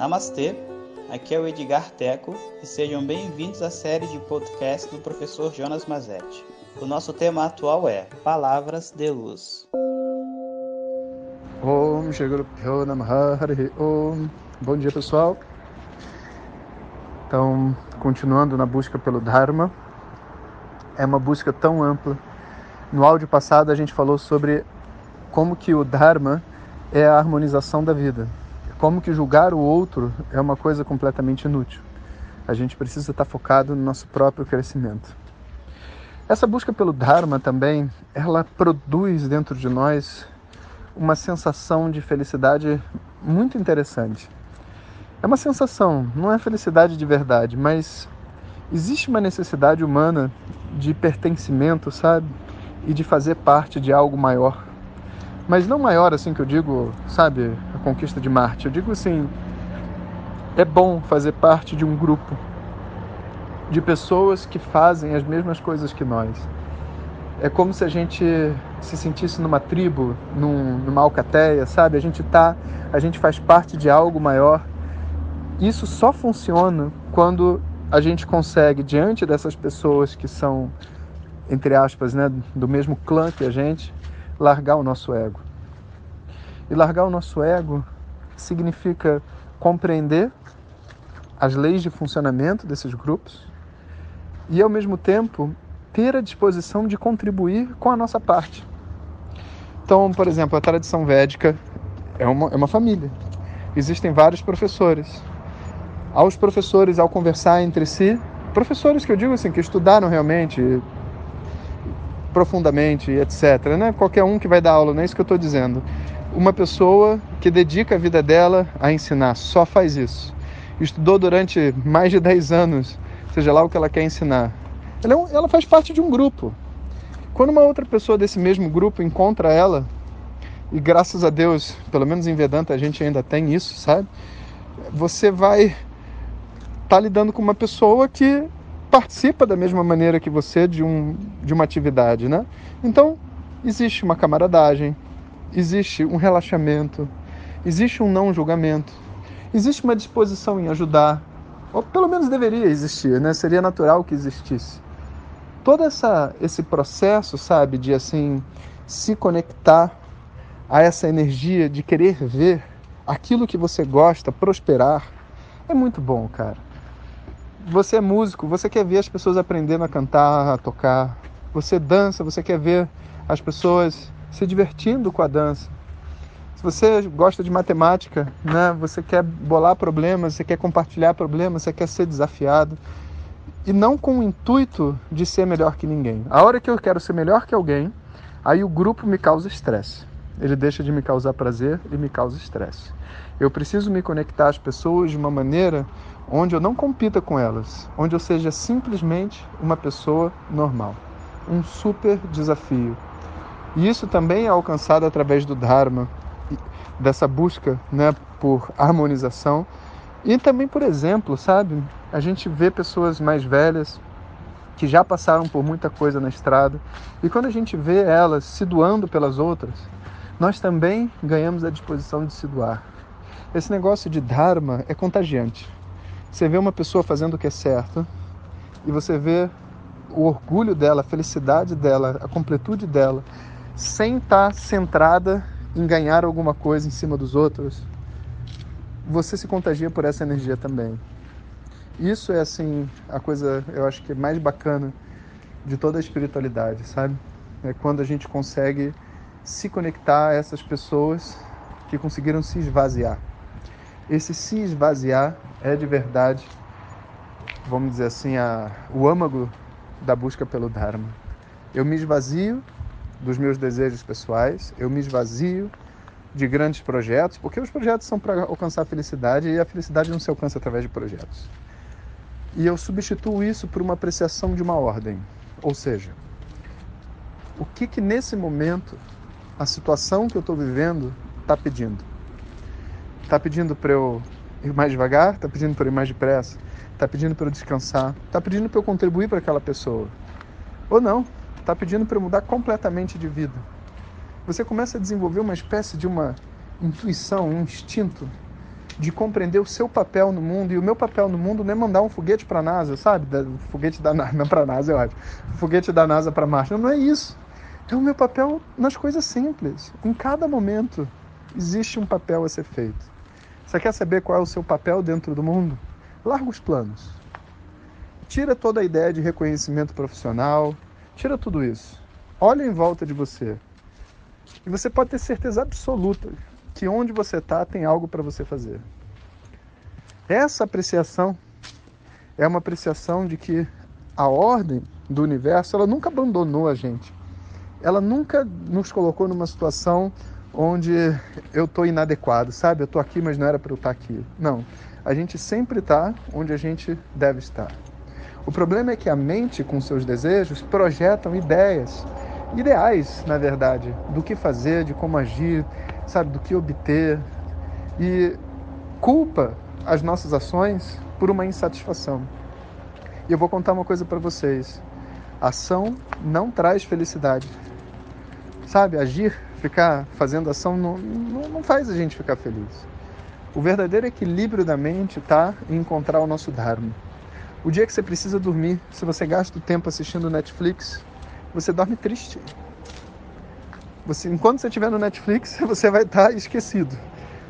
Namastê, aqui é o Edgar Teco e sejam bem-vindos à série de podcast do professor Jonas Mazetti. O nosso tema atual é Palavras de Luz. Om Om. Bom dia, pessoal. Então, continuando na busca pelo Dharma, é uma busca tão ampla. No áudio passado a gente falou sobre como que o Dharma é a harmonização da vida. Como que julgar o outro é uma coisa completamente inútil. A gente precisa estar focado no nosso próprio crescimento. Essa busca pelo Dharma também, ela produz dentro de nós uma sensação de felicidade muito interessante. É uma sensação, não é felicidade de verdade, mas existe uma necessidade humana de pertencimento, sabe? E de fazer parte de algo maior mas não maior assim que eu digo, sabe, a conquista de Marte. Eu digo assim, é bom fazer parte de um grupo de pessoas que fazem as mesmas coisas que nós. É como se a gente se sentisse numa tribo, num, numa alcateia, sabe? A gente tá, a gente faz parte de algo maior. Isso só funciona quando a gente consegue diante dessas pessoas que são entre aspas, né, do mesmo clã que a gente, largar o nosso ego. E largar o nosso ego significa compreender as leis de funcionamento desses grupos e, ao mesmo tempo, ter a disposição de contribuir com a nossa parte. Então, por exemplo, a tradição védica é uma, é uma família. Existem vários professores. Aos professores, ao conversar entre si, professores que eu digo assim, que estudaram realmente, profundamente, etc. Né? Qualquer um que vai dar aula, não é isso que eu estou dizendo. Uma pessoa que dedica a vida dela a ensinar, só faz isso. Estudou durante mais de 10 anos, seja lá o que ela quer ensinar. Ela, é um, ela faz parte de um grupo. Quando uma outra pessoa desse mesmo grupo encontra ela, e graças a Deus, pelo menos em Vedanta a gente ainda tem isso, sabe? Você vai estar tá lidando com uma pessoa que participa da mesma maneira que você de, um, de uma atividade, né? Então, existe uma camaradagem, existe um relaxamento, existe um não julgamento, existe uma disposição em ajudar, ou pelo menos deveria existir, né? Seria natural que existisse. Todo essa, esse processo, sabe, de assim se conectar a essa energia de querer ver aquilo que você gosta prosperar, é muito bom, cara você é músico, você quer ver as pessoas aprendendo a cantar, a tocar. Você dança, você quer ver as pessoas se divertindo com a dança. Se você gosta de matemática, né, você quer bolar problemas, você quer compartilhar problemas, você quer ser desafiado. E não com o intuito de ser melhor que ninguém. A hora que eu quero ser melhor que alguém, aí o grupo me causa estresse. Ele deixa de me causar prazer e me causa estresse. Eu preciso me conectar às pessoas de uma maneira onde eu não compita com elas, onde eu seja simplesmente uma pessoa normal. Um super desafio. E isso também é alcançado através do Dharma, dessa busca né, por harmonização. E também, por exemplo, sabe, a gente vê pessoas mais velhas que já passaram por muita coisa na estrada, e quando a gente vê elas se doando pelas outras, nós também ganhamos a disposição de se doar. Esse negócio de Dharma é contagiante. Você vê uma pessoa fazendo o que é certo e você vê o orgulho dela, a felicidade dela, a completude dela, sem estar centrada em ganhar alguma coisa em cima dos outros, você se contagia por essa energia também. Isso é assim a coisa, eu acho que é mais bacana de toda a espiritualidade, sabe? É quando a gente consegue se conectar a essas pessoas que conseguiram se esvaziar. Esse se esvaziar é de verdade, vamos dizer assim, a, o âmago da busca pelo Dharma. Eu me esvazio dos meus desejos pessoais, eu me esvazio de grandes projetos, porque os projetos são para alcançar a felicidade e a felicidade não se alcança através de projetos. E eu substituo isso por uma apreciação de uma ordem, ou seja, o que que nesse momento a situação que eu estou vivendo está pedindo? Está pedindo para eu ir mais devagar? Está pedindo para eu ir mais depressa? Está pedindo para eu descansar? Está pedindo para eu contribuir para aquela pessoa? Ou não? Está pedindo para eu mudar completamente de vida? Você começa a desenvolver uma espécie de uma intuição, um instinto de compreender o seu papel no mundo. E o meu papel no mundo não é mandar um foguete para a NASA, sabe? O foguete da NASA, para a NASA, eu acho. O foguete da NASA para Marte. Não, não é isso. É o meu papel nas coisas simples. Em cada momento existe um papel a ser feito. Você quer saber qual é o seu papel dentro do mundo? Larga os planos. Tira toda a ideia de reconhecimento profissional. Tira tudo isso. Olha em volta de você. E você pode ter certeza absoluta que onde você está tem algo para você fazer. Essa apreciação é uma apreciação de que a ordem do universo ela nunca abandonou a gente. Ela nunca nos colocou numa situação onde eu estou inadequado, sabe? Eu estou aqui, mas não era para eu estar tá aqui. Não. A gente sempre está onde a gente deve estar. O problema é que a mente, com seus desejos, projetam ideias, ideais, na verdade, do que fazer, de como agir, sabe, do que obter e culpa as nossas ações por uma insatisfação. E eu vou contar uma coisa para vocês. Ação não traz felicidade. Sabe, agir, ficar fazendo ação não, não, não faz a gente ficar feliz. O verdadeiro equilíbrio da mente está em encontrar o nosso Dharma. O dia que você precisa dormir, se você gasta o tempo assistindo Netflix, você dorme triste. Você, enquanto você estiver no Netflix, você vai estar esquecido,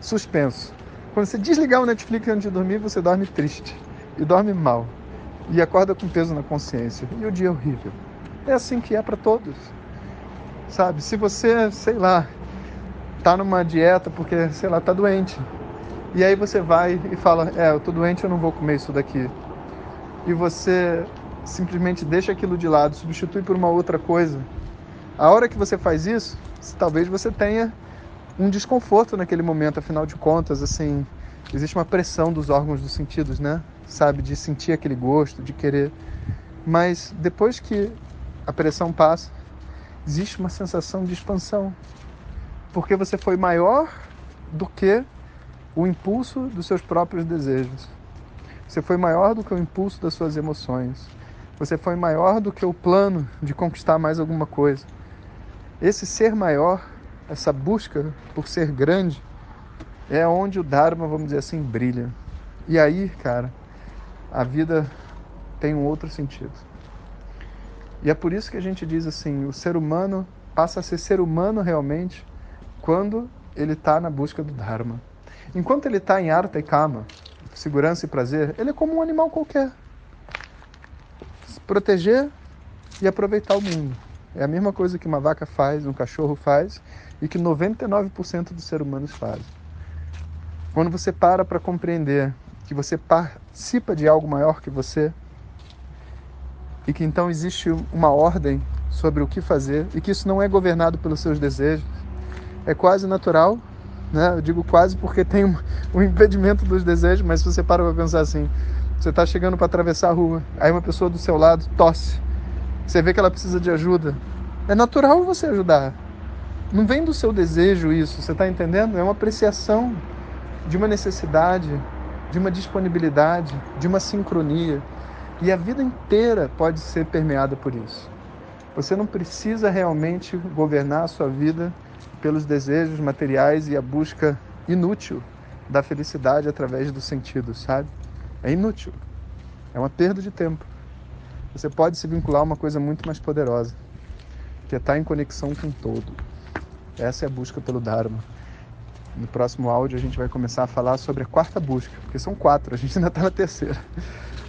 suspenso. Quando você desligar o Netflix antes de dormir, você dorme triste e dorme mal e acorda com peso na consciência. E o dia é horrível. É assim que é para todos. Sabe? Se você, sei lá, tá numa dieta porque, sei lá, tá doente. E aí você vai e fala: "É, eu tô doente, eu não vou comer isso daqui". E você simplesmente deixa aquilo de lado, substitui por uma outra coisa. A hora que você faz isso, talvez você tenha um desconforto naquele momento, afinal de contas, assim, existe uma pressão dos órgãos dos sentidos, né? Sabe, de sentir aquele gosto, de querer. Mas depois que a pressão passa, existe uma sensação de expansão, porque você foi maior do que o impulso dos seus próprios desejos. Você foi maior do que o impulso das suas emoções. Você foi maior do que o plano de conquistar mais alguma coisa. Esse ser maior, essa busca por ser grande, é onde o Dharma, vamos dizer assim, brilha. E aí, cara, a vida tem um outro sentido. E é por isso que a gente diz assim: o ser humano passa a ser ser humano realmente quando ele está na busca do Dharma. Enquanto ele está em Artha e Kama, segurança e prazer, ele é como um animal qualquer proteger e aproveitar o mundo. É a mesma coisa que uma vaca faz, um cachorro faz e que 99% dos seres humanos fazem. Quando você para para compreender que você participa de algo maior que você e que então existe uma ordem sobre o que fazer e que isso não é governado pelos seus desejos, é quase natural, né? Eu digo quase porque tem um, um impedimento dos desejos, mas se você para para pensar assim, você está chegando para atravessar a rua, aí uma pessoa do seu lado tosse. Você vê que ela precisa de ajuda. É natural você ajudar. Não vem do seu desejo isso, você está entendendo? É uma apreciação de uma necessidade, de uma disponibilidade, de uma sincronia. E a vida inteira pode ser permeada por isso. Você não precisa realmente governar a sua vida pelos desejos materiais e a busca inútil da felicidade através dos sentidos, sabe? É inútil. É uma perda de tempo. Você pode se vincular a uma coisa muito mais poderosa, que é estar em conexão com o todo. Essa é a busca pelo Dharma. No próximo áudio a gente vai começar a falar sobre a quarta busca, porque são quatro, a gente ainda está na terceira.